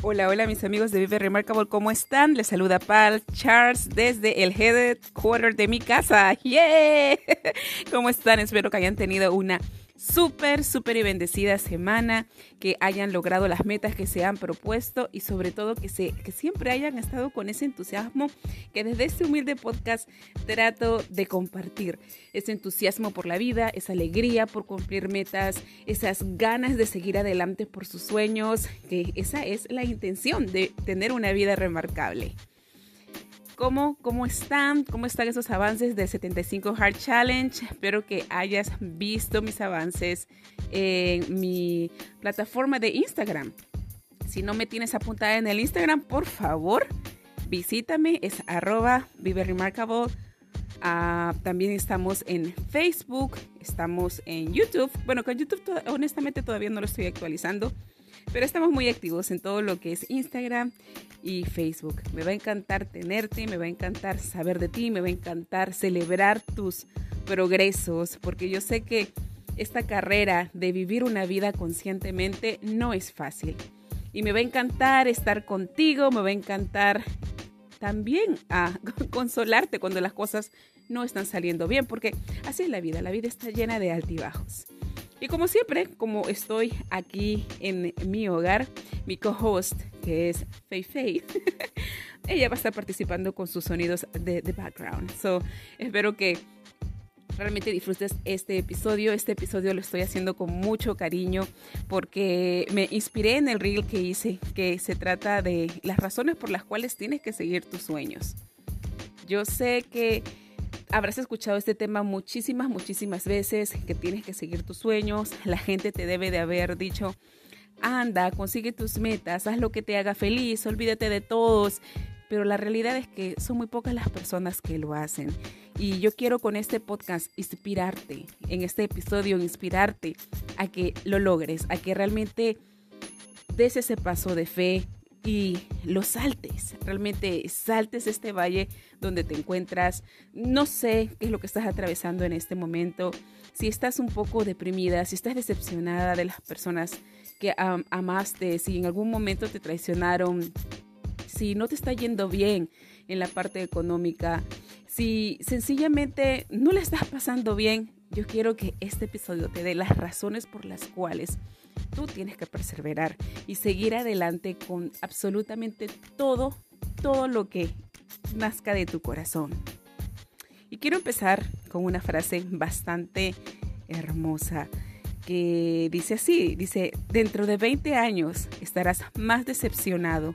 Hola, hola mis amigos de Vive Remarkable, ¿cómo están? Les saluda Pal Charles desde el headquarter de mi casa. ¡Yeah! ¿Cómo están? Espero que hayan tenido una súper, súper y bendecida semana, que hayan logrado las metas que se han propuesto y sobre todo que, se, que siempre hayan estado con ese entusiasmo que desde este humilde podcast trato de compartir. Ese entusiasmo por la vida, esa alegría por cumplir metas, esas ganas de seguir adelante por sus sueños, que esa es la intención de tener una vida remarcable. ¿Cómo, ¿Cómo están? ¿Cómo están esos avances del 75 Hard Challenge? Espero que hayas visto mis avances en mi plataforma de Instagram. Si no me tienes apuntada en el Instagram, por favor, visítame. Es arroba Vive. Ah, también estamos en Facebook, estamos en YouTube. Bueno, con YouTube honestamente todavía no lo estoy actualizando. Pero estamos muy activos en todo lo que es Instagram y Facebook. Me va a encantar tenerte, me va a encantar saber de ti, me va a encantar celebrar tus progresos, porque yo sé que esta carrera de vivir una vida conscientemente no es fácil. Y me va a encantar estar contigo, me va a encantar también a consolarte cuando las cosas no están saliendo bien, porque así es la vida, la vida está llena de altibajos. Y como siempre, como estoy aquí en mi hogar, mi co-host, es Fei Fei, ella va a estar participando con sus sonidos de, de background. So, espero que realmente disfrutes este episodio. Este episodio lo estoy haciendo con mucho cariño porque me inspiré en el reel que hice, que se trata de las razones por las cuales tienes que seguir tus sueños. Yo sé que habrás escuchado este tema muchísimas, muchísimas veces, que tienes que seguir tus sueños. La gente te debe de haber dicho, anda, consigue tus metas, haz lo que te haga feliz, olvídate de todos. Pero la realidad es que son muy pocas las personas que lo hacen. Y yo quiero con este podcast inspirarte, en este episodio inspirarte a que lo logres, a que realmente des ese paso de fe, y lo saltes, realmente saltes este valle donde te encuentras. No sé qué es lo que estás atravesando en este momento, si estás un poco deprimida, si estás decepcionada de las personas que amaste, si en algún momento te traicionaron, si no te está yendo bien en la parte económica, si sencillamente no le estás pasando bien, yo quiero que este episodio te dé las razones por las cuales tú tienes que perseverar y seguir adelante con absolutamente todo, todo lo que nazca de tu corazón. Y quiero empezar con una frase bastante hermosa que dice así, dice, dentro de 20 años estarás más decepcionado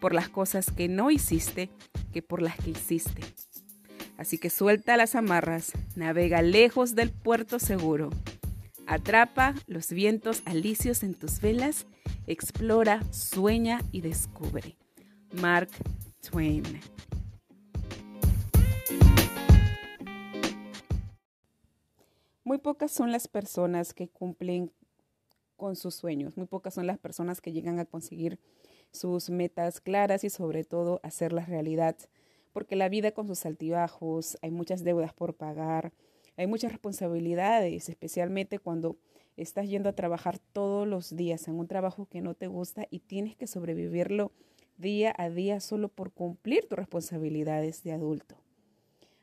por las cosas que no hiciste que por las que hiciste. Así que suelta las amarras, navega lejos del puerto seguro Atrapa los vientos alicios en tus velas, explora, sueña y descubre. Mark Twain. Muy pocas son las personas que cumplen con sus sueños, muy pocas son las personas que llegan a conseguir sus metas claras y sobre todo hacerlas realidad, porque la vida con sus altibajos, hay muchas deudas por pagar, hay muchas responsabilidades, especialmente cuando estás yendo a trabajar todos los días en un trabajo que no te gusta y tienes que sobrevivirlo día a día solo por cumplir tus responsabilidades de adulto.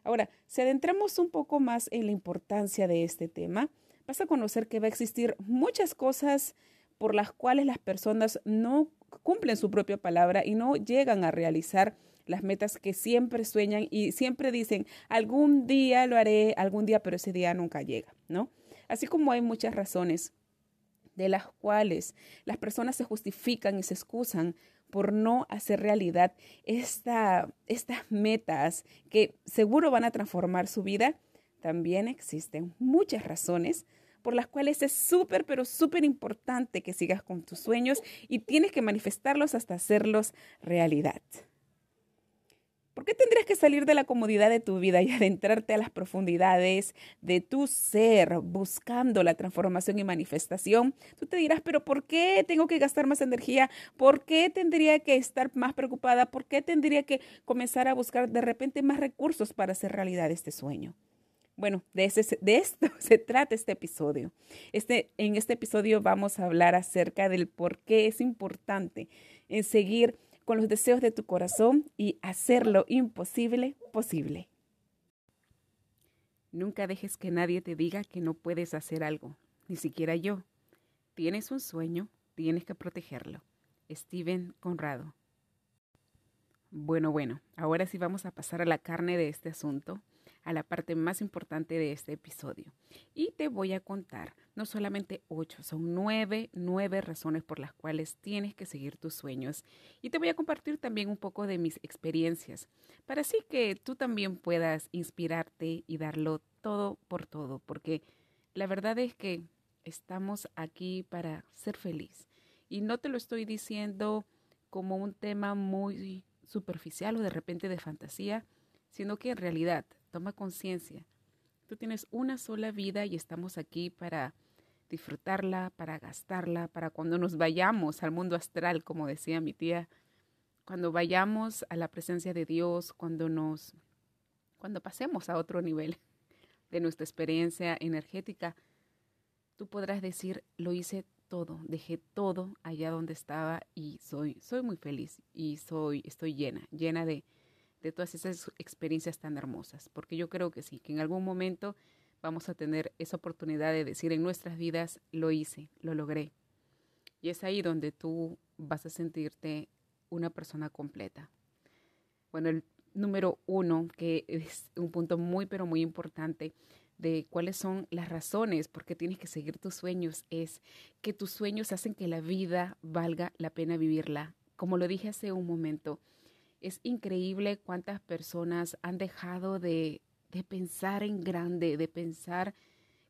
Ahora, si adentramos un poco más en la importancia de este tema, vas a conocer que va a existir muchas cosas por las cuales las personas no cumplen su propia palabra y no llegan a realizar las metas que siempre sueñan y siempre dicen, algún día lo haré, algún día, pero ese día nunca llega, ¿no? Así como hay muchas razones de las cuales las personas se justifican y se excusan por no hacer realidad esta, estas metas que seguro van a transformar su vida, también existen muchas razones por las cuales es súper, pero súper importante que sigas con tus sueños y tienes que manifestarlos hasta hacerlos realidad. ¿Por qué tendrías que salir de la comodidad de tu vida y adentrarte a las profundidades de tu ser, buscando la transformación y manifestación? Tú te dirás, pero ¿por qué tengo que gastar más energía? ¿Por qué tendría que estar más preocupada? ¿Por qué tendría que comenzar a buscar de repente más recursos para hacer realidad este sueño? Bueno, de, ese, de esto se trata este episodio. Este, en este episodio vamos a hablar acerca del por qué es importante en seguir con los deseos de tu corazón y hacer lo imposible posible. Nunca dejes que nadie te diga que no puedes hacer algo, ni siquiera yo. Tienes un sueño, tienes que protegerlo. Steven Conrado. Bueno, bueno, ahora sí vamos a pasar a la carne de este asunto, a la parte más importante de este episodio. Y te voy a contar no solamente ocho, son nueve, nueve razones por las cuales tienes que seguir tus sueños. Y te voy a compartir también un poco de mis experiencias, para así que tú también puedas inspirarte y darlo todo por todo, porque la verdad es que estamos aquí para ser feliz. Y no te lo estoy diciendo como un tema muy superficial o de repente de fantasía, sino que en realidad toma conciencia. Tú tienes una sola vida y estamos aquí para disfrutarla, para gastarla, para cuando nos vayamos al mundo astral, como decía mi tía, cuando vayamos a la presencia de Dios, cuando nos cuando pasemos a otro nivel de nuestra experiencia energética, tú podrás decir, lo hice todo, dejé todo allá donde estaba y soy, soy muy feliz y soy, estoy llena, llena de, de todas esas experiencias tan hermosas, porque yo creo que sí, que en algún momento vamos a tener esa oportunidad de decir en nuestras vidas, lo hice, lo logré. Y es ahí donde tú vas a sentirte una persona completa. Bueno, el número uno, que es un punto muy, pero muy importante, de cuáles son las razones por qué tienes que seguir tus sueños es que tus sueños hacen que la vida valga la pena vivirla. Como lo dije hace un momento, es increíble cuántas personas han dejado de, de pensar en grande, de pensar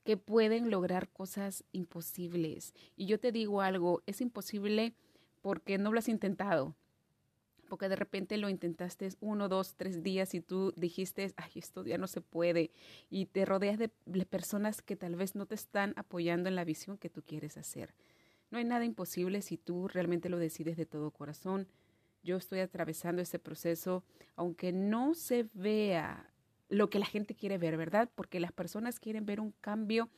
que pueden lograr cosas imposibles. Y yo te digo algo, es imposible porque no lo has intentado, porque de repente lo intentaste uno, dos, tres días y tú dijiste, ay, esto ya no se puede, y te rodeas de, personas que tal vez no te están apoyando en la visión que tú quieres hacer. No hay nada imposible si tú realmente lo decides de todo corazón. Yo estoy atravesando ese proceso, aunque no se vea lo que la gente quiere ver, ¿verdad? Porque las personas quieren ver un cambio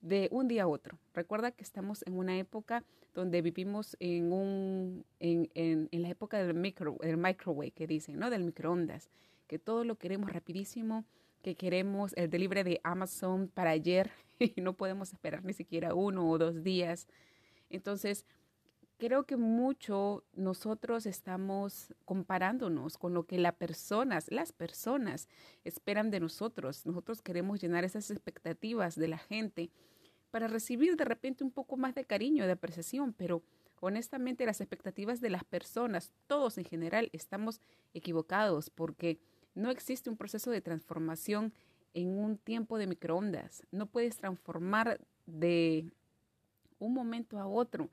de un día a otro. Recuerda que estamos en una época donde vivimos en, un, en, en, en la época del, micro, del microwave, que dicen, ¿no? Del microondas, que todo lo queremos rapidísimo, que queremos el delivery de Amazon para ayer y no podemos esperar ni siquiera uno o dos días. Entonces, creo que mucho nosotros estamos comparándonos con lo que las personas, las personas esperan de nosotros. Nosotros queremos llenar esas expectativas de la gente para recibir de repente un poco más de cariño, de apreciación, pero honestamente las expectativas de las personas, todos en general, estamos equivocados porque no existe un proceso de transformación en un tiempo de microondas. No puedes transformar de un momento a otro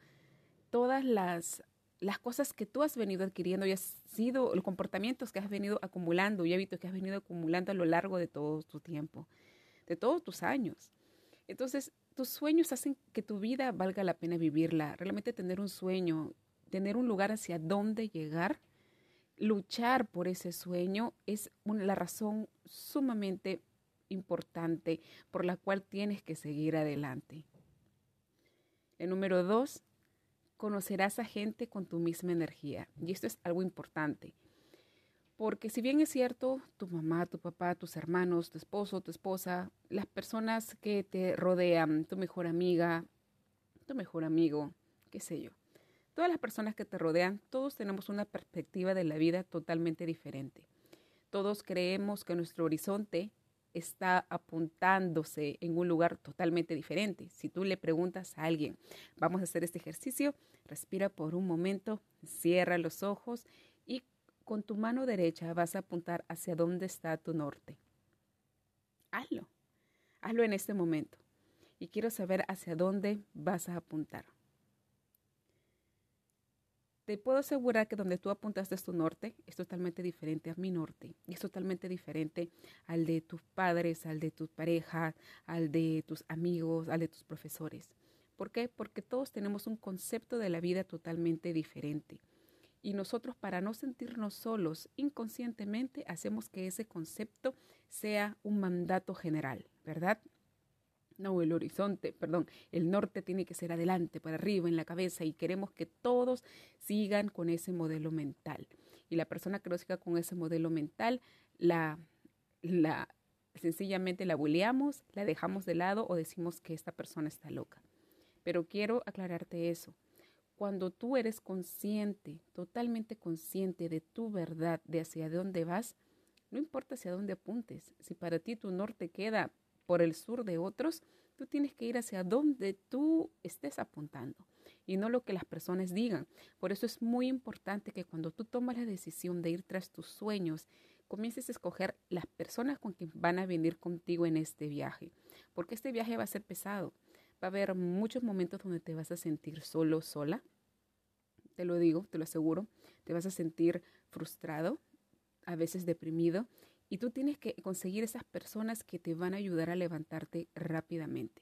todas las, las cosas que tú has venido adquiriendo y has sido los comportamientos que has venido acumulando y hábitos que has venido acumulando a lo largo de todo tu tiempo, de todos tus años. Entonces, tus sueños hacen que tu vida valga la pena vivirla. Realmente tener un sueño, tener un lugar hacia dónde llegar, luchar por ese sueño es la razón sumamente importante por la cual tienes que seguir adelante. El número dos, conocerás a gente con tu misma energía. Y esto es algo importante. Porque si bien es cierto, tu mamá, tu papá, tus hermanos, tu esposo, tu esposa, las personas que te rodean, tu mejor amiga, tu mejor amigo, qué sé yo, todas las personas que te rodean, todos tenemos una perspectiva de la vida totalmente diferente. Todos creemos que nuestro horizonte está apuntándose en un lugar totalmente diferente. Si tú le preguntas a alguien, vamos a hacer este ejercicio, respira por un momento, cierra los ojos y con tu mano derecha vas a apuntar hacia dónde está tu norte. Hazlo. Hazlo en este momento. Y quiero saber hacia dónde vas a apuntar. Te puedo asegurar que donde tú apuntaste tu norte es totalmente diferente a mi norte. Y es totalmente diferente al de tus padres, al de tu pareja, al de tus amigos, al de tus profesores. ¿Por qué? Porque todos tenemos un concepto de la vida totalmente diferente. Y nosotros para no sentirnos solos inconscientemente hacemos que ese concepto sea un mandato general, ¿verdad? No, el horizonte, perdón, el norte tiene que ser adelante, para arriba, en la cabeza, y queremos que todos sigan con ese modelo mental. Y la persona que no siga con ese modelo mental, la, la, sencillamente la buleamos, la dejamos de lado o decimos que esta persona está loca. Pero quiero aclararte eso. Cuando tú eres consciente, totalmente consciente de tu verdad, de hacia dónde vas, no importa hacia dónde apuntes, si para ti tu norte queda por el sur de otros, tú tienes que ir hacia donde tú estés apuntando y no lo que las personas digan. Por eso es muy importante que cuando tú tomas la decisión de ir tras tus sueños, comiences a escoger las personas con quien van a venir contigo en este viaje, porque este viaje va a ser pesado. Va a haber muchos momentos donde te vas a sentir solo, sola. Te lo digo, te lo aseguro. Te vas a sentir frustrado, a veces deprimido y tú tienes que conseguir esas personas que te van a ayudar a levantarte rápidamente.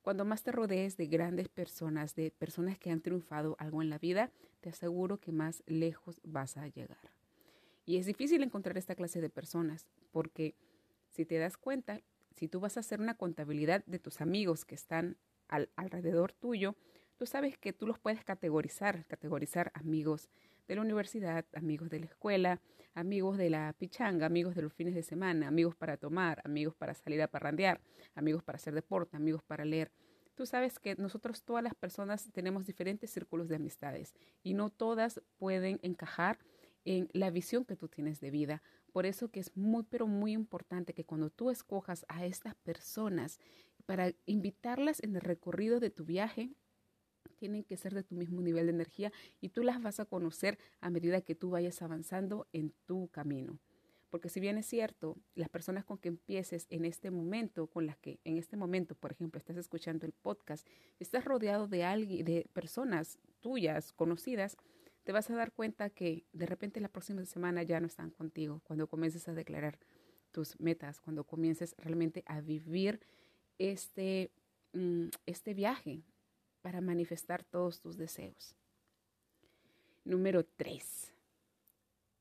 Cuando más te rodees de grandes personas, de personas que han triunfado algo en la vida, te aseguro que más lejos vas a llegar. Y es difícil encontrar esta clase de personas porque si te das cuenta, si tú vas a hacer una contabilidad de tus amigos que están alrededor tuyo, tú sabes que tú los puedes categorizar, categorizar amigos de la universidad, amigos de la escuela, amigos de la pichanga, amigos de los fines de semana, amigos para tomar, amigos para salir a parrandear, amigos para hacer deporte, amigos para leer. Tú sabes que nosotros todas las personas tenemos diferentes círculos de amistades y no todas pueden encajar en la visión que tú tienes de vida. Por eso que es muy, pero muy importante que cuando tú escojas a estas personas para invitarlas en el recorrido de tu viaje, tienen que ser de tu mismo nivel de energía y tú las vas a conocer a medida que tú vayas avanzando en tu camino. Porque si bien es cierto, las personas con que empieces en este momento, con las que en este momento, por ejemplo, estás escuchando el podcast, estás rodeado de alguien, de personas tuyas, conocidas, te vas a dar cuenta que de repente la próxima semana ya no están contigo. Cuando comiences a declarar tus metas, cuando comiences realmente a vivir este, mm, este viaje, para manifestar todos tus deseos. Número tres.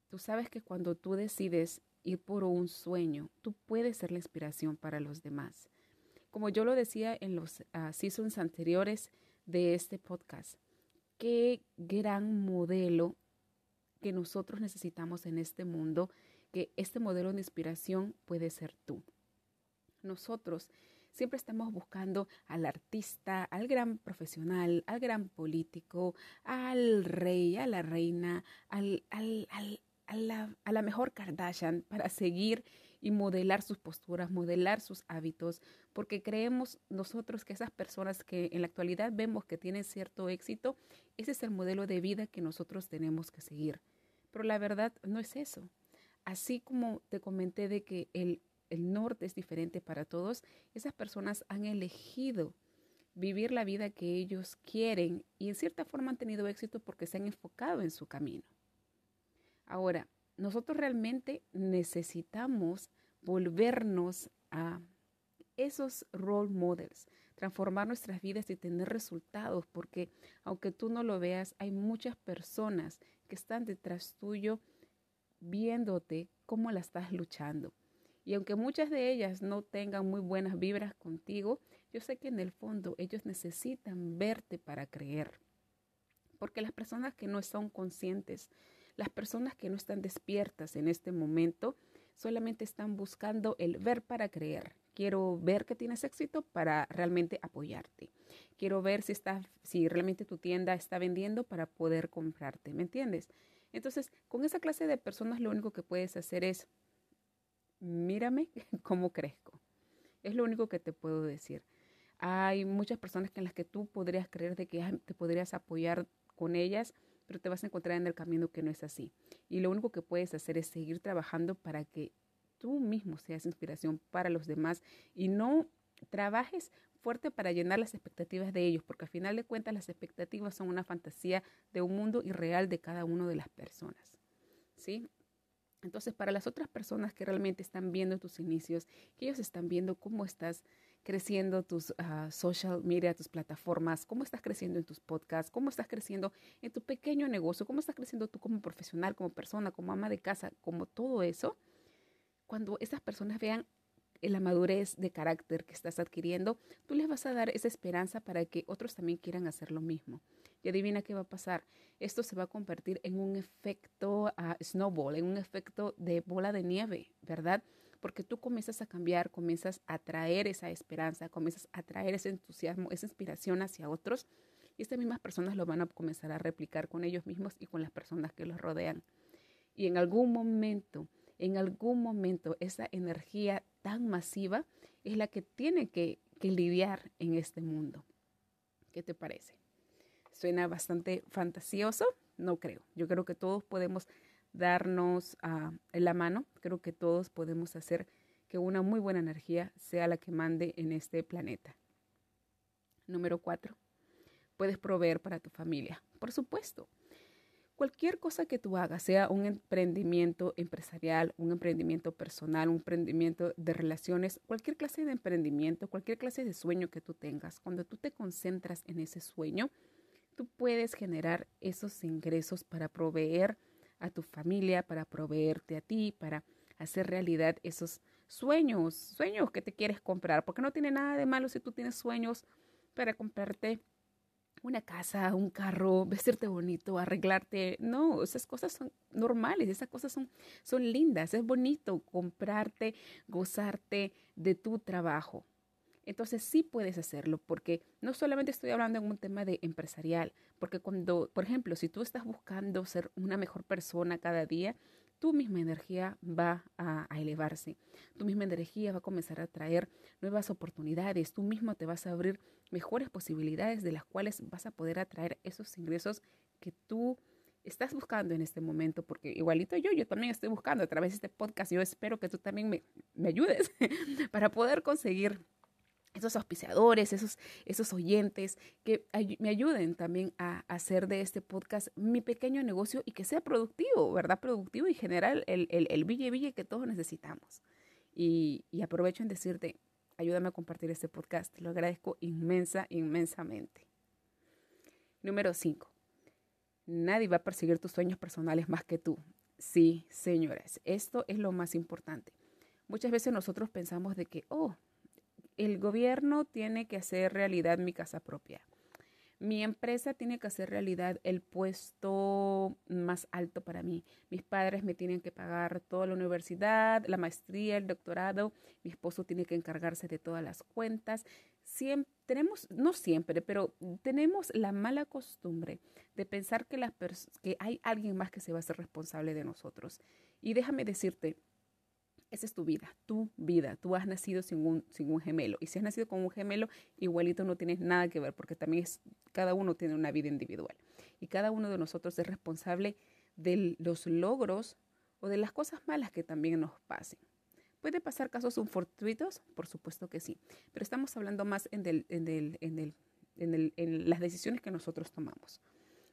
Tú sabes que cuando tú decides ir por un sueño, tú puedes ser la inspiración para los demás. Como yo lo decía en los uh, seasons anteriores de este podcast, qué gran modelo que nosotros necesitamos en este mundo, que este modelo de inspiración puede ser tú. Nosotros Siempre estamos buscando al artista, al gran profesional, al gran político, al rey, a la reina, al, al, al a la, a la, mejor Kardashian para seguir y modelar sus posturas, modelar sus hábitos, porque creemos nosotros que esas personas que en la actualidad vemos que tienen cierto éxito, ese es el modelo de vida que nosotros tenemos que seguir. Pero la verdad no es eso. Así como te comenté de que el el norte es diferente para todos, esas personas han elegido vivir la vida que ellos quieren y en cierta forma han tenido éxito porque se han enfocado en su camino. Ahora, nosotros realmente necesitamos volvernos a esos role models, transformar nuestras vidas y tener resultados, porque aunque tú no lo veas, hay muchas personas que están detrás tuyo viéndote cómo la estás luchando. Y aunque muchas de ellas no tengan muy buenas vibras contigo, yo sé que en el fondo ellos necesitan verte para creer. Porque las personas que no son conscientes, las personas que no están despiertas en este momento, solamente están buscando el ver para creer. Quiero ver que tienes éxito para realmente apoyarte. Quiero ver si, está, si realmente tu tienda está vendiendo para poder comprarte. ¿Me entiendes? Entonces, con esa clase de personas lo único que puedes hacer es mírame cómo crezco. Es lo único que te puedo decir. Hay muchas personas en las que tú podrías creer de que te podrías apoyar con ellas, pero te vas a encontrar en el camino que no es así. Y lo único que puedes hacer es seguir trabajando para que tú mismo seas inspiración para los demás y no trabajes fuerte para llenar las expectativas de ellos, porque al final de cuentas las expectativas son una fantasía de un mundo irreal de cada una de las personas. ¿Sí? Entonces, para las otras personas que realmente están viendo tus inicios, que ellos están viendo cómo estás creciendo tus ah, social media, tus plataformas, cómo estás creciendo en tus podcasts, cómo estás creciendo en tu pequeño negocio, cómo estás creciendo tú como profesional, como persona, como ama de casa, como todo eso, cuando esas personas vean la madurez de carácter que estás adquiriendo, tú les vas a dar esa esperanza para que otros también quieran hacer lo mismo. Y adivina qué va a pasar. Esto se va a convertir en un efecto uh, snowball, en un efecto de bola de nieve, ¿verdad? Porque tú comienzas a cambiar, comienzas a traer esa esperanza, comienzas a traer ese entusiasmo, esa inspiración hacia otros. Y estas mismas personas lo van a comenzar a replicar con ellos mismos y con las personas que los rodean. Y en algún momento, en algún momento, esa energía tan masiva es la que tiene que, que lidiar en este mundo. ¿Qué te parece? Suena bastante fantasioso, no creo. Yo creo que todos podemos darnos uh, la mano, creo que todos podemos hacer que una muy buena energía sea la que mande en este planeta. Número cuatro, puedes proveer para tu familia. Por supuesto, cualquier cosa que tú hagas, sea un emprendimiento empresarial, un emprendimiento personal, un emprendimiento de relaciones, cualquier clase de emprendimiento, cualquier clase de sueño que tú tengas, cuando tú te concentras en ese sueño, tú puedes generar esos ingresos para proveer a tu familia, para proveerte a ti, para hacer realidad esos sueños, sueños que te quieres comprar, porque no tiene nada de malo si tú tienes sueños para comprarte una casa, un carro, vestirte bonito, arreglarte. No, esas cosas son normales, esas cosas son, son lindas, es bonito comprarte, gozarte de tu trabajo. Entonces sí puedes hacerlo porque no solamente estoy hablando en un tema de empresarial, porque cuando, por ejemplo, si tú estás buscando ser una mejor persona cada día, tu misma energía va a, elevarse, tu misma energía va a comenzar a traer nuevas oportunidades, tú mismo te vas a abrir mejores posibilidades de las cuales vas a poder atraer esos ingresos que tú estás buscando en este momento, porque igualito yo, yo también estoy buscando a través de este podcast, yo espero que tú también me, me ayudes para poder conseguir esos auspiciadores, esos, esos oyentes que me ayuden también a hacer de este podcast mi pequeño negocio y que sea productivo, ¿verdad? Productivo y generar el, el, el bille que todos necesitamos. Y, y aprovecho en decirte, ayúdame a compartir este podcast, te lo agradezco inmensa, inmensamente. Número 5. Nadie va a perseguir tus sueños personales más que tú. Sí, señoras, esto es lo más importante. Muchas veces nosotros pensamos de que, oh, el gobierno tiene que hacer realidad mi casa propia. Mi empresa tiene que hacer realidad el puesto más alto para mí. Mis padres me tienen que pagar toda la universidad, la maestría, el doctorado. Mi esposo tiene que encargarse de todas las cuentas. Siempre, tenemos, no siempre, pero tenemos la mala costumbre de pensar que, que hay alguien más que se va a hacer responsable de nosotros. Y déjame decirte, esa es tu vida, tu vida. Tú has nacido sin un, sin un gemelo. Y si has nacido con un gemelo, igualito no tienes nada que ver, porque también es, cada uno tiene una vida individual. Y cada uno de nosotros es responsable de los logros o de las cosas malas que también nos pasen. ¿Puede pasar casos fortuitos? Por supuesto que sí. Pero estamos hablando más en, del, en, del, en, del, en, en las decisiones que nosotros tomamos.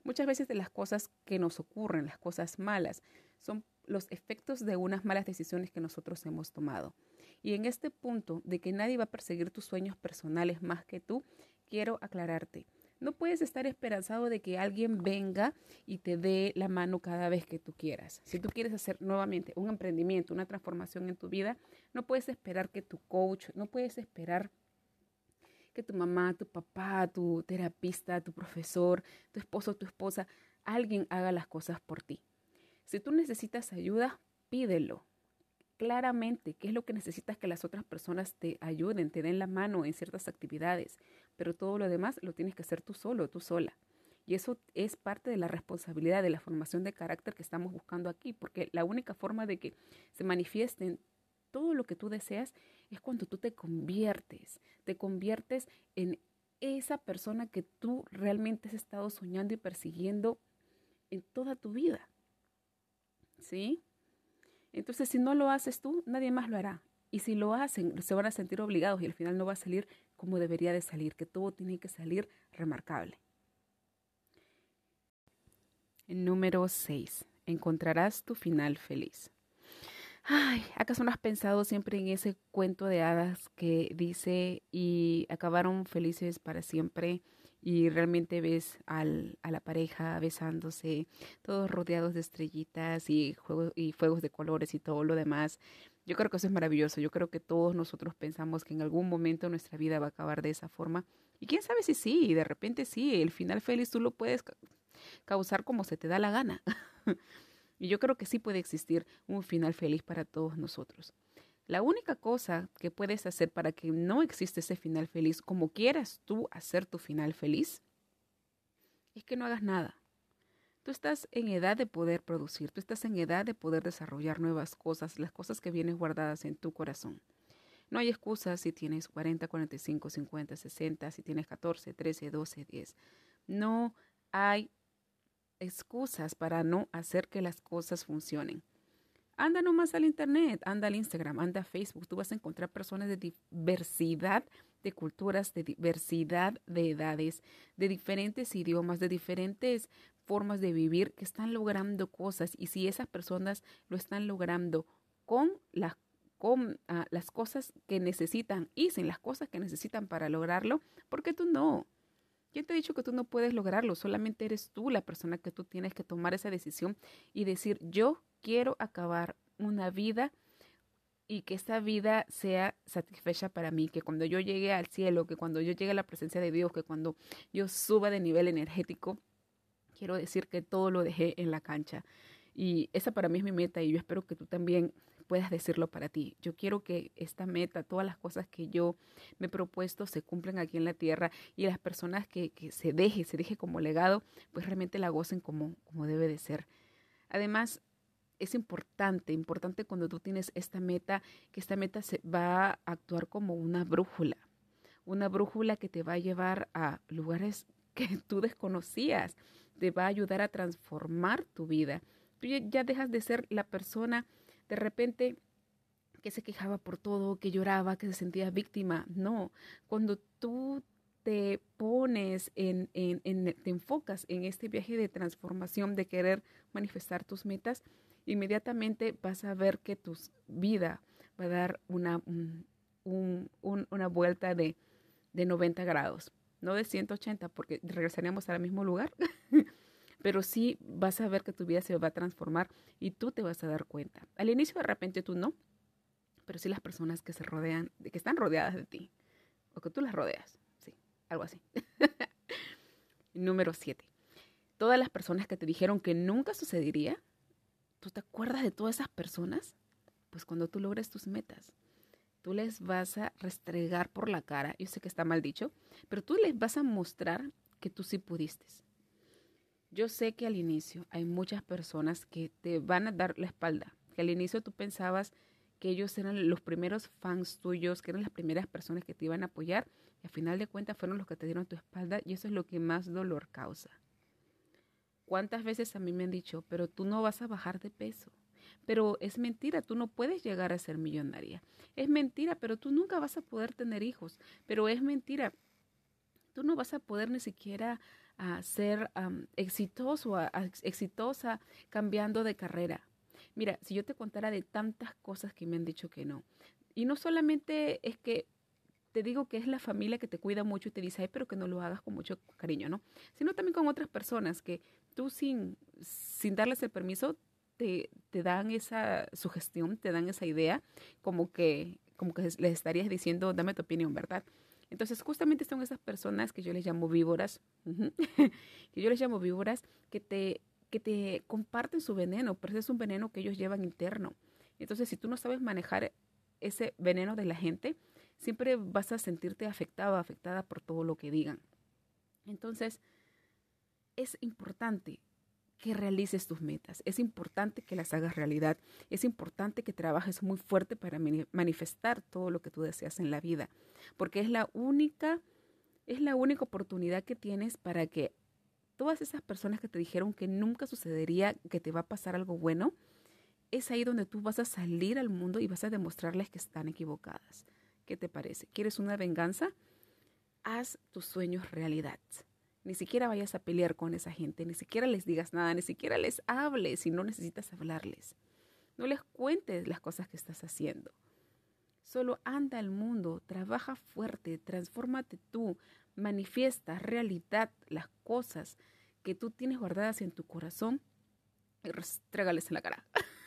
Muchas veces de las cosas que nos ocurren, las cosas malas, son los efectos de unas malas decisiones que nosotros hemos tomado. Y en este punto de que nadie va a perseguir tus sueños personales más que tú, quiero aclararte. No puedes estar esperanzado de que alguien venga y te dé la mano cada vez que tú quieras. Si tú quieres hacer nuevamente un emprendimiento, una transformación en tu vida, no puedes esperar que tu coach, no puedes esperar que tu mamá, tu papá, tu terapista, tu profesor, tu esposo, tu esposa, alguien haga las cosas por ti. Si tú necesitas ayuda, pídelo. Claramente, ¿qué es lo que necesitas que las otras personas te ayuden, te den la mano en ciertas actividades? Pero todo lo demás lo tienes que hacer tú solo, tú sola. Y eso es parte de la responsabilidad de la formación de carácter que estamos buscando aquí, porque la única forma de que se manifiesten todo lo que tú deseas es cuando tú te conviertes, te conviertes en esa persona que tú realmente has estado soñando y persiguiendo en toda tu vida. ¿Sí? Entonces, si no lo haces tú, nadie más lo hará. Y si lo hacen, se van a sentir obligados y al final no va a salir como debería de salir, que todo tiene que salir remarcable. Número 6. Encontrarás tu final feliz. Ay, ¿acaso no has pensado siempre en ese cuento de hadas que dice y acabaron felices para siempre? Y realmente ves al, a la pareja besándose, todos rodeados de estrellitas y, juegos, y fuegos de colores y todo lo demás. Yo creo que eso es maravilloso. Yo creo que todos nosotros pensamos que en algún momento nuestra vida va a acabar de esa forma. Y quién sabe si sí, de repente sí, el final feliz tú lo puedes causar como se te da la gana. y yo creo que sí puede existir un final feliz para todos nosotros. La única cosa que puedes hacer para que no exista ese final feliz, como quieras tú hacer tu final feliz, es que no hagas nada. Tú estás en edad de poder producir, tú estás en edad de poder desarrollar nuevas cosas, las cosas que vienen guardadas en tu corazón. No hay excusas si tienes 40, 45, 50, 60, si tienes 14, 13, 12, 10. No hay excusas para no hacer que las cosas funcionen. Anda nomás al internet, anda al Instagram, anda a Facebook. Tú vas a encontrar personas de diversidad de culturas, de diversidad de edades, de diferentes idiomas, de diferentes formas de vivir que están logrando cosas. Y si esas personas lo están logrando con las con ah, las cosas que necesitan y sin las cosas que necesitan para lograrlo, ¿por qué tú no? ¿Quién te ha dicho que tú no puedes lograrlo? Solamente eres tú la persona que tú tienes que tomar esa decisión y decir, yo quiero acabar una vida y que esta vida sea satisfecha para mí, que cuando yo llegue al cielo, que cuando yo llegue a la presencia de Dios, que cuando yo suba de nivel energético, quiero decir que todo lo dejé en la cancha. Y esa para mí es mi meta y yo espero que tú también puedas decirlo para ti. Yo quiero que esta meta, todas las cosas que yo me he propuesto se cumplan aquí en la tierra y las personas que, que se deje, se deje como legado, pues realmente la gocen como, como debe de ser. Además, es importante, importante cuando tú tienes esta meta, que esta meta se va a actuar como una brújula, una brújula que te va a llevar a lugares que tú desconocías, te va a ayudar a transformar tu vida. Tú ya dejas de ser la persona de repente que se quejaba por todo, que lloraba, que se sentía víctima. No, cuando tú te pones en, en, en, te enfocas en este viaje de transformación, de querer manifestar tus metas, inmediatamente vas a ver que tu vida va a dar una, una vuelta de, de 90 grados, no de 180, porque regresaríamos al mismo lugar, pero sí vas a ver que tu vida se va a transformar y tú te vas a dar cuenta. Al inicio de repente tú no, pero sí las personas que se rodean, que están rodeadas de ti, o que tú las rodeas, sí, algo así. Número 7. Todas las personas que te dijeron que nunca sucedería, ¿Tú te acuerdas de todas esas personas? Pues cuando tú logres tus metas, tú les vas a restregar por la cara, yo sé que está mal dicho, pero tú les vas a mostrar que tú sí pudiste. Yo sé que al inicio hay muchas personas que te van a dar la espalda, que al inicio tú pensabas que ellos eran los primeros fans tuyos, que eran las primeras personas que te iban a apoyar, y al final de cuentas fueron los que te dieron tu espalda, y eso es lo que más dolor causa. ¿Cuántas veces a mí me han dicho, pero tú no vas a bajar de peso? Pero es mentira, tú no puedes llegar a ser millonaria. Es mentira, pero tú nunca vas a poder tener hijos. Pero es mentira, tú no vas a poder ni siquiera a ser exitoso, a, exitosa cambiando de carrera. Mira, si yo te contara de tantas cosas que me han dicho que no, y no solamente es que te digo que es la familia que te cuida mucho y te dice, ay, pero que no lo hagas con mucho cariño, ¿no? Sino también con otras personas que tú sin, sin darles el permiso te, te dan esa sugestión, te dan esa idea, como que, como que les estarías diciendo, dame tu opinión, ¿verdad? Entonces, justamente son esas personas que yo les llamo víboras, que yo les llamo víboras, que te, que te comparten su veneno, pero es un veneno que ellos llevan interno. Entonces, si tú no sabes manejar ese veneno de la gente, siempre vas a sentirte afectado, afectada por todo lo que digan. Entonces, es importante que realices tus metas, es importante que las hagas realidad, es importante que trabajes muy fuerte para manifestar todo lo que tú deseas en la vida, porque es la única es la única oportunidad que tienes para que todas esas personas que te dijeron que nunca sucedería, que te va a pasar algo bueno, es ahí donde tú vas a salir al mundo y vas a demostrarles que están equivocadas. ¿Qué te parece? ¿Quieres una venganza? Haz tus sueños realidad. Ni siquiera vayas a pelear con esa gente, ni siquiera les digas nada, ni siquiera les hables si no necesitas hablarles. No les cuentes las cosas que estás haciendo. Solo anda al mundo, trabaja fuerte, transfórmate tú, manifiesta realidad las cosas que tú tienes guardadas en tu corazón y restrégales en la cara.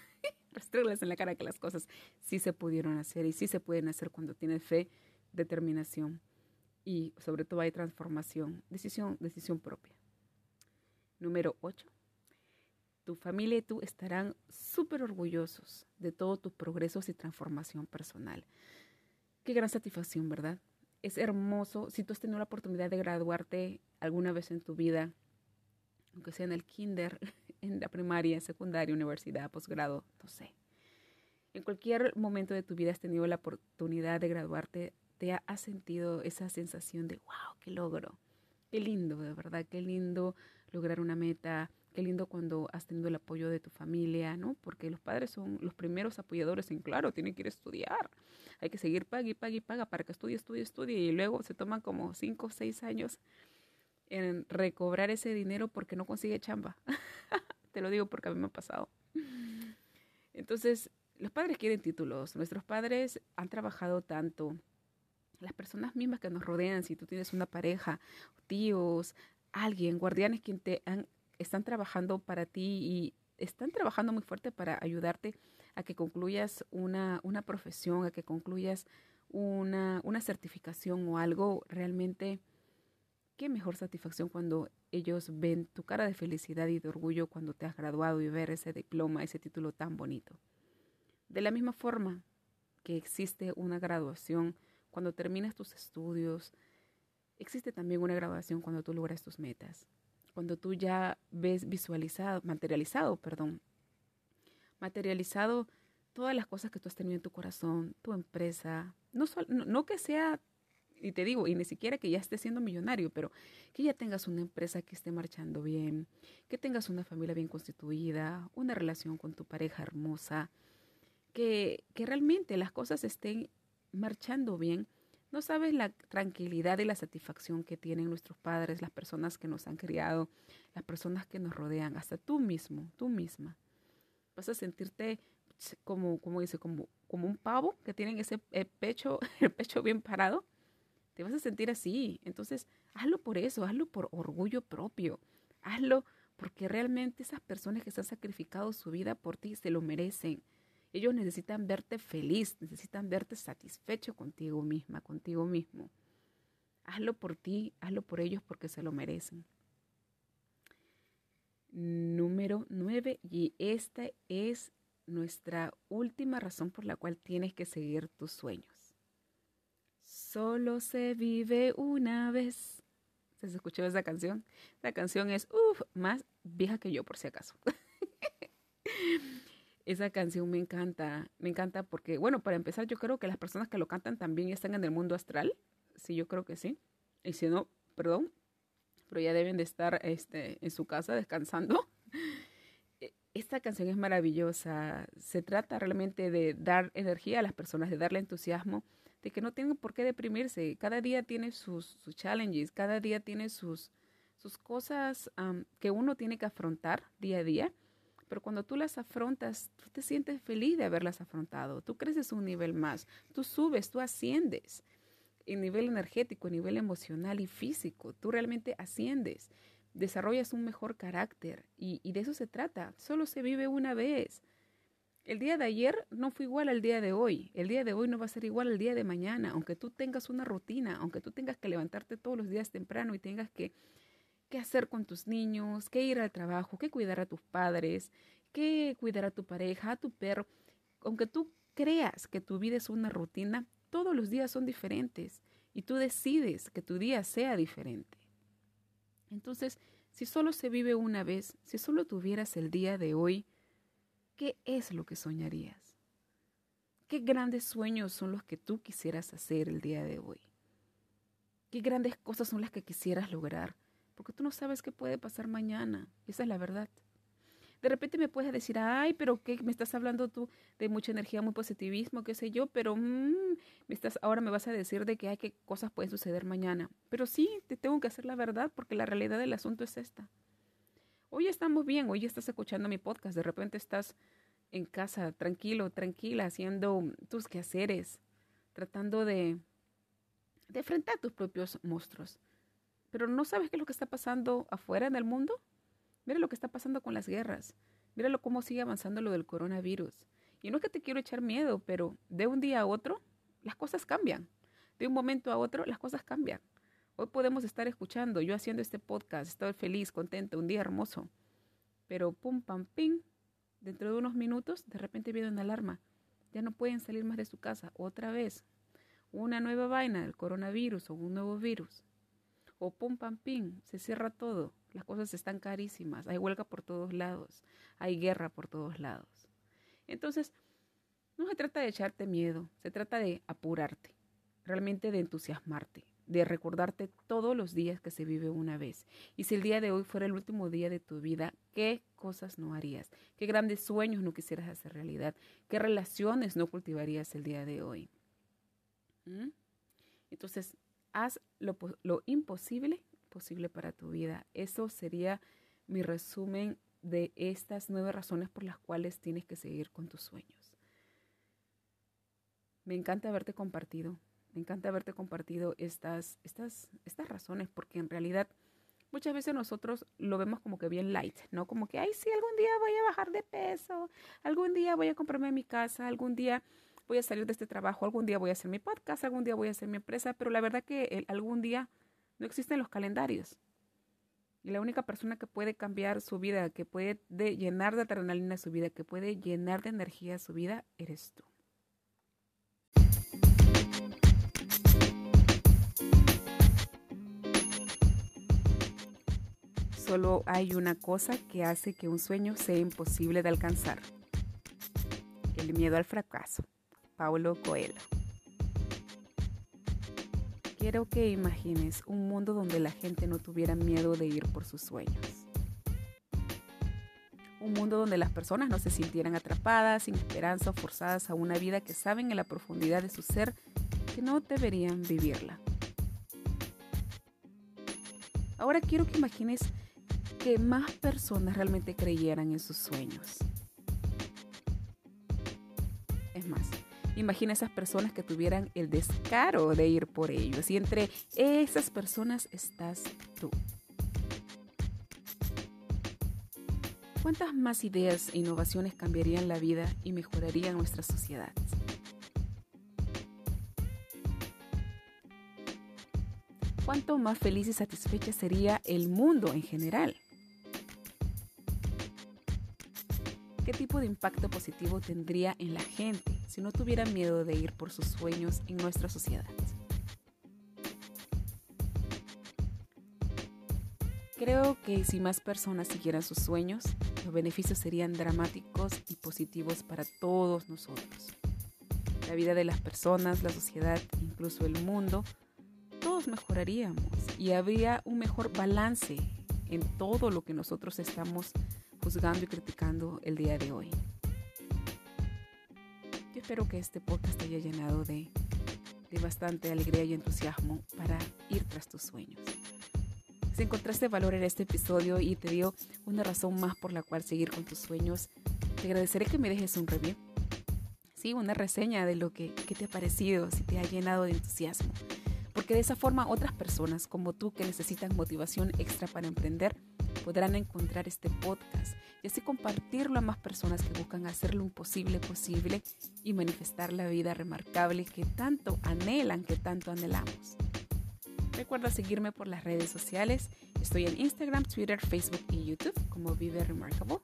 restrégales en la cara que las cosas sí se pudieron hacer y sí se pueden hacer cuando tienes fe, determinación y sobre todo hay transformación, decisión, decisión propia. Número 8. Tu familia y tú estarán súper orgullosos de todos tus progresos y transformación personal. Qué gran satisfacción, ¿verdad? Es hermoso si tú has tenido la oportunidad de graduarte alguna vez en tu vida, aunque sea en el kinder, en la primaria, secundaria, universidad, posgrado, no sé. En cualquier momento de tu vida has tenido la oportunidad de graduarte, te has sentido esa sensación de, wow, qué logro. Qué lindo, de verdad, qué lindo lograr una meta, qué lindo cuando has tenido el apoyo de tu familia, ¿no? Porque los padres son los primeros apoyadores en claro, tienen que ir a estudiar. Hay que seguir pague y pague y paga para que estudie, estudie, estudie. Y luego se toman como cinco o seis años en recobrar ese dinero porque no consigue chamba. Te lo digo porque a mí me ha pasado. Entonces, los padres quieren títulos. Nuestros padres han trabajado tanto las personas mismas que nos rodean, si tú tienes una pareja, tíos, alguien, guardianes quien te han, están trabajando para ti y están trabajando muy fuerte para ayudarte a que concluyas una, una profesión, a que concluyas una, una certificación o algo, realmente, qué mejor satisfacción cuando ellos ven tu cara de felicidad y de orgullo cuando te has graduado y ver ese diploma, ese título tan bonito. De la misma forma que existe una graduación cuando terminas tus estudios, existe también una graduación cuando tú logras tus metas, cuando tú ya ves visualizado, materializado, perdón, materializado todas las cosas que tú has tenido en tu corazón, tu empresa, no, no, que sea, y te digo, y ni siquiera que ya estés siendo millonario, pero que ya tengas una empresa que esté marchando bien, que tengas una familia bien constituida, una relación con tu pareja hermosa, que, que realmente las cosas estén marchando bien, no sabes la tranquilidad y la satisfacción que tienen nuestros padres, las personas que nos han criado, las personas que nos rodean, hasta tú mismo, tú misma. Vas a sentirte como, como dice, como, como un pavo que tienen ese eh, pecho, el pecho bien parado. Te vas a sentir así. Entonces, hazlo por eso, hazlo por orgullo propio. Hazlo porque realmente esas personas que se han sacrificado su vida por ti se lo merecen. Ellos necesitan verte feliz, necesitan verte satisfecho contigo misma, contigo mismo. Hazlo por ti, hazlo por ellos porque se lo merecen. Número nueve, y esta es nuestra última razón por la cual tienes que seguir tus sueños. Solo se vive una vez. ¿Se escuchó esa canción? La canción es, uff, más vieja que yo por si acaso. Esa canción me encanta, me encanta porque, bueno, para empezar, yo creo que las personas que lo cantan también están en el mundo astral. Sí, yo creo que sí. Y si no, perdón, pero ya deben de estar este, en su casa descansando. E, esta canción es maravillosa. Se trata realmente de dar energía a las personas, de darle entusiasmo, de que no tienen por qué deprimirse. Cada día tiene sus, sus challenges, cada día tiene sus, sus cosas que uno tiene que afrontar día a día. Pero cuando tú las afrontas, tú te sientes feliz de haberlas afrontado, tú creces un nivel más, tú subes, tú asciendes en nivel energético, en nivel emocional y físico, tú realmente asciendes, desarrollas un mejor carácter. Y, y de eso se trata, solo se vive una vez. El día de ayer no fue igual al día de hoy. El día de hoy no va a ser igual al día de mañana. Aunque tú tengas una rutina, aunque tú tengas que levantarte todos los días temprano y tengas que qué hacer con tus niños, qué ir al trabajo, qué cuidar a tus padres, qué cuidar a tu pareja, a tu perro. Aunque tú creas que tu vida es una rutina, todos los días son diferentes y tú decides que tu día sea diferente. Entonces, si solo se vive una vez, si solo tuvieras el día de hoy, ¿qué es lo que soñarías? ¿Qué grandes sueños son los que tú quisieras hacer el día de hoy? ¿Qué grandes cosas son las que quisieras lograr? porque tú no sabes qué puede pasar mañana. Esa es la verdad. De repente me puedes decir, ay, pero ¿qué? Me estás hablando tú de mucha energía, muy positivismo, qué sé yo, pero mm, me estás, ahora me vas a decir de que hay que cosas pueden suceder mañana. Pero sí, te tengo que hacer la verdad porque la realidad del asunto es esta. Hoy estamos bien, hoy estás escuchando mi podcast, de repente estás en casa, tranquilo, tranquila, haciendo tus quehaceres, tratando de, enfrentar tus propios monstruos. Pero no sabes qué es lo que está pasando afuera en el mundo. Mira lo que está pasando con las guerras. Míralo cómo sigue avanzando lo del coronavirus. Y no es que te quiero echar miedo, pero de un día a otro las cosas cambian. De un momento a otro las cosas cambian. Hoy podemos estar escuchando, yo haciendo este podcast, estoy feliz, contento, un día hermoso. Pero pum, pam, ping, dentro de unos minutos de repente viene una alarma. Ya no pueden salir más de su casa. Otra vez. Una nueva vaina, el coronavirus o un nuevo virus. O pum, pam, ping, se cierra todo. Las cosas están carísimas. Hay huelga por todos lados. Hay guerra por todos lados. Entonces, no se trata de echarte miedo, se trata de apurarte, realmente de entusiasmarte, de recordarte todos los días que se vive una vez. Y si el día de hoy fuera el último día de tu vida, ¿qué cosas no harías? ¿Qué grandes sueños no quisieras hacer realidad? ¿Qué relaciones no cultivarías el día de hoy? ¿Mm? Entonces, haz lo, lo imposible posible para tu vida. Eso sería mi resumen de estas nueve razones por las cuales tienes que seguir con tus sueños. Me encanta haberte compartido, me encanta haberte compartido estas, estas, estas razones, porque en realidad muchas veces nosotros lo vemos como que bien light, ¿no? Como que, ay, sí, algún día voy a bajar de peso, algún día voy a comprarme mi casa, algún día voy a salir de este trabajo, algún día voy a hacer mi podcast, algún día voy a hacer mi empresa, pero la verdad que algún día no existen los calendarios. Y la única persona que puede cambiar su vida, que puede llenar de adrenalina su vida, que puede llenar de energía su vida, eres tú. Solo hay una cosa que hace que un sueño sea imposible de alcanzar. El miedo al fracaso. Paulo Coelho. Quiero que imagines un mundo donde la gente no tuviera miedo de ir por sus sueños. Un mundo donde las personas no se sintieran atrapadas, sin esperanza o forzadas a una vida que saben en la profundidad de su ser que no deberían vivirla. Ahora quiero que imagines que más personas realmente creyeran en sus sueños. Es más, Imagina esas personas que tuvieran el descaro de ir por ellos y entre esas personas estás tú. ¿Cuántas más ideas e innovaciones cambiarían la vida y mejorarían nuestra sociedad? ¿Cuánto más feliz y satisfecha sería el mundo en general? Tipo de impacto positivo tendría en la gente si no tuviera miedo de ir por sus sueños en nuestra sociedad? Creo que si más personas siguieran sus sueños, los beneficios serían dramáticos y positivos para todos nosotros. La vida de las personas, la sociedad, incluso el mundo, todos mejoraríamos y habría un mejor balance en todo lo que nosotros estamos juzgando y criticando el día de hoy. Yo espero que este podcast te haya llenado de, de bastante alegría y entusiasmo para ir tras tus sueños. Si encontraste valor en este episodio y te dio una razón más por la cual seguir con tus sueños, te agradeceré que me dejes un review. Sí, una reseña de lo que, que te ha parecido, si te ha llenado de entusiasmo. Porque de esa forma otras personas como tú que necesitan motivación extra para emprender, podrán encontrar este podcast y así compartirlo a más personas que buscan hacer lo imposible posible y manifestar la vida remarcable que tanto anhelan, que tanto anhelamos. Recuerda seguirme por las redes sociales. Estoy en Instagram, Twitter, Facebook y YouTube como Vive Remarkable.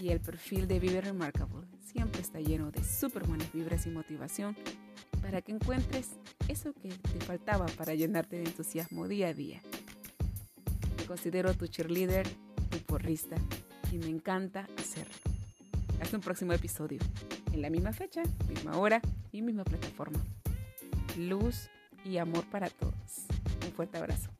Y el perfil de Vive Remarkable siempre está lleno de súper buenas vibras y motivación para que encuentres eso que te faltaba para llenarte de entusiasmo día a día considero tu cheerleader, tu porrista y me encanta hacerlo. Hasta un próximo episodio, en la misma fecha, misma hora y misma plataforma. Luz y amor para todos. Un fuerte abrazo.